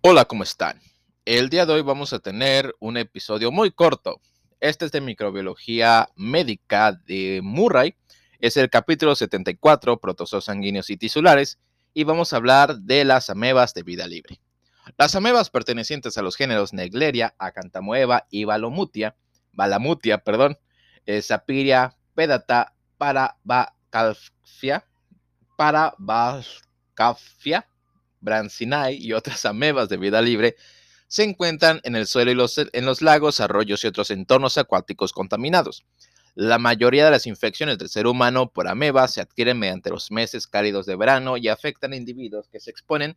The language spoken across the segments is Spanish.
Hola, ¿cómo están? El día de hoy vamos a tener un episodio muy corto. Este es de microbiología médica de Murray. Es el capítulo 74, protozoos sanguíneos y tisulares, y vamos a hablar de las amebas de vida libre. Las amebas pertenecientes a los géneros Negleria, Acantamoeba y Balomutia, Balamutia, perdón, eh, Sapiria, Pedata, Parabacalfia, Parabacalfia, Brancinae y otras amebas de vida libre se encuentran en el suelo y en los lagos, arroyos y otros entornos acuáticos contaminados. La mayoría de las infecciones del ser humano por amebas se adquieren mediante los meses cálidos de verano y afectan a individuos que se exponen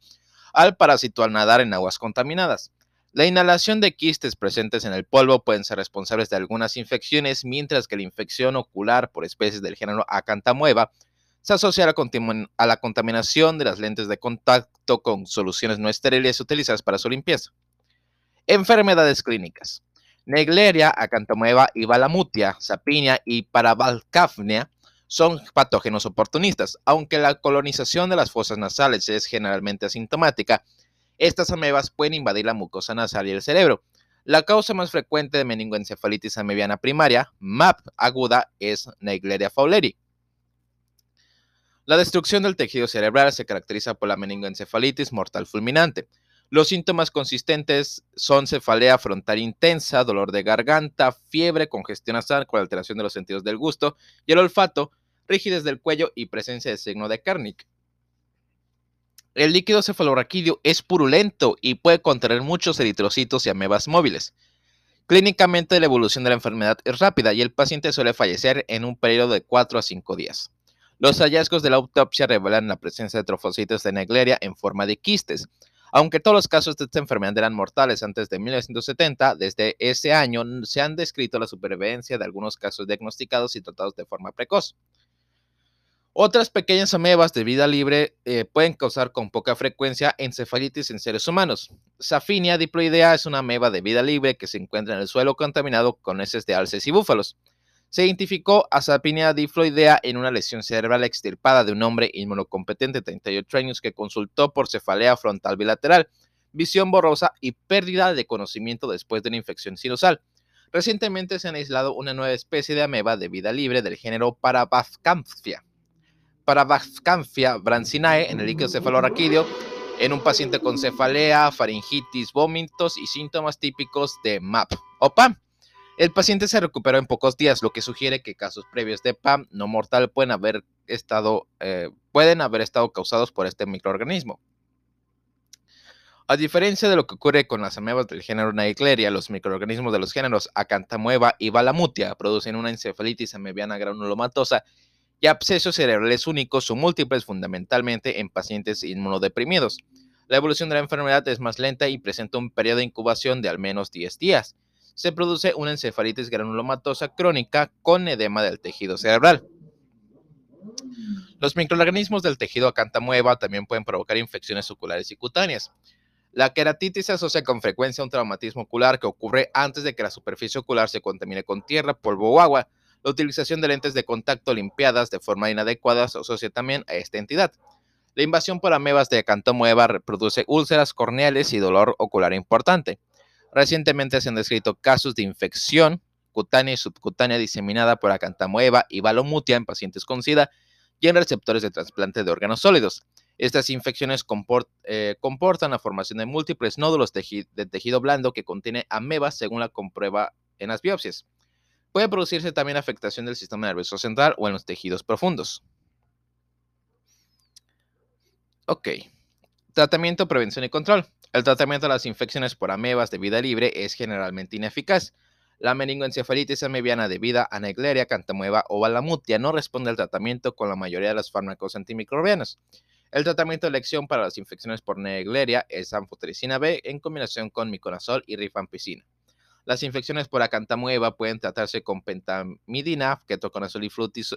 al parásito al nadar en aguas contaminadas. La inhalación de quistes presentes en el polvo pueden ser responsables de algunas infecciones, mientras que la infección ocular por especies del género Acantamueva se asocia a la, contaminación de las lentes de contacto con soluciones no estériles utilizadas para su limpieza. Enfermedades clínicas. Negleria, acantamueva y balamutia, sapinia y paravalcafnia son patógenos oportunistas. Aunque la colonización de las fosas nasales es generalmente asintomática, estas amebas pueden invadir la mucosa nasal y el cerebro. La causa más frecuente de meningoencefalitis amebiana primaria, MAP aguda, es Negleria fowleri. La destrucción del tejido cerebral se caracteriza por la meningoencefalitis mortal fulminante. Los síntomas consistentes son cefalea frontal intensa, dolor de garganta, fiebre, congestión nasal con alteración de los sentidos del gusto y el olfato, rigidez del cuello y presencia de signo de Kernick. El líquido cefalorraquídeo es purulento y puede contener muchos eritrocitos y amebas móviles. Clínicamente la evolución de la enfermedad es rápida y el paciente suele fallecer en un periodo de 4 a 5 días. Los hallazgos de la autopsia revelan la presencia de trofocitos de Negleria en forma de quistes. Aunque todos los casos de esta enfermedad eran mortales antes de 1970, desde ese año se han descrito la supervivencia de algunos casos diagnosticados y tratados de forma precoz. Otras pequeñas amebas de vida libre eh, pueden causar con poca frecuencia encefalitis en seres humanos. Safinia diploidea es una ameba de vida libre que se encuentra en el suelo contaminado con heces de alces y búfalos se identificó a Sapinia difloidea en una lesión cerebral extirpada de un hombre inmunocompetente de 38 años que consultó por cefalea frontal bilateral, visión borrosa y pérdida de conocimiento después de una infección sinusal. Recientemente se han aislado una nueva especie de ameba de vida libre del género Parabascampia, Parabascampia brancinae en el líquido cefalorraquídeo en un paciente con cefalea, faringitis, vómitos y síntomas típicos de MAP o PAM. El paciente se recuperó en pocos días, lo que sugiere que casos previos de PAM no mortal pueden haber estado, eh, pueden haber estado causados por este microorganismo. A diferencia de lo que ocurre con las amebas del género Naegleria, los microorganismos de los géneros Acantamueva y Balamutia producen una encefalitis amebiana granulomatosa y abscesos cerebrales únicos o múltiples fundamentalmente en pacientes inmunodeprimidos. La evolución de la enfermedad es más lenta y presenta un periodo de incubación de al menos 10 días se produce una encefalitis granulomatosa crónica con edema del tejido cerebral. Los microorganismos del tejido acantamueva también pueden provocar infecciones oculares y cutáneas. La queratitis se asocia con frecuencia a un traumatismo ocular que ocurre antes de que la superficie ocular se contamine con tierra, polvo o agua. La utilización de lentes de contacto limpiadas de forma inadecuada se asocia también a esta entidad. La invasión por amebas de acantamueva produce úlceras corneales y dolor ocular importante. Recientemente se han descrito casos de infección cutánea y subcutánea diseminada por acantamueva y balomutia en pacientes con SIDA y en receptores de trasplante de órganos sólidos. Estas infecciones eh, comportan la formación de múltiples nódulos de tejido blando que contiene amebas según la comprueba en las biopsias. Puede producirse también afectación del sistema nervioso central o en los tejidos profundos. Ok. Tratamiento, prevención y control. El tratamiento de las infecciones por amebas de vida libre es generalmente ineficaz. La meningoencefalitis amebiana debida a Negleria, Cantamueva o Balamutia no responde al tratamiento con la mayoría de los fármacos antimicrobianos. El tratamiento de elección para las infecciones por Negleria es anfotericina B en combinación con miconazol y rifampicina. Las infecciones por acantamueva pueden tratarse con pentamidina, ketoconazol y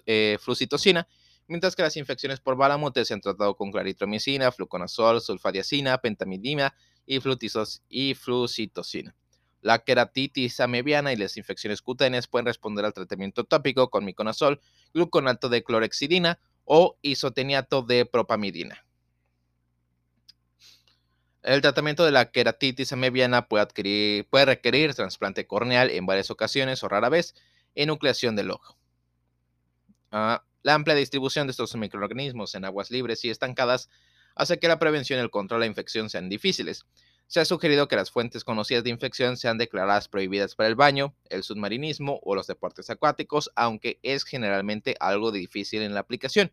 eh, flucitocina, mientras que las infecciones por balamute se han tratado con claritromicina, fluconazol, sulfadiacina, pentamidina y, y flucitocina. La queratitis amebiana y las infecciones cutáneas pueden responder al tratamiento tópico con miconazol, gluconato de clorexidina o isoteniato de propamidina. El tratamiento de la queratitis amebiana puede, requerir trasplante corneal en varias ocasiones o rara vez, enucleación del ojo. Uh, la amplia distribución de estos microorganismos en aguas libres y estancadas hace que la prevención y el control de la infección sean difíciles. Se ha sugerido que las fuentes conocidas de infección sean declaradas prohibidas para el baño, el submarinismo o los deportes acuáticos, aunque es generalmente algo difícil en la aplicación.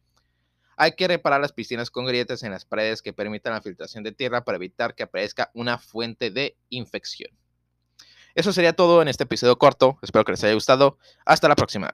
Hay que reparar las piscinas con grietas en las paredes que permitan la filtración de tierra para evitar que aparezca una fuente de infección. Eso sería todo en este episodio corto. Espero que les haya gustado. Hasta la próxima.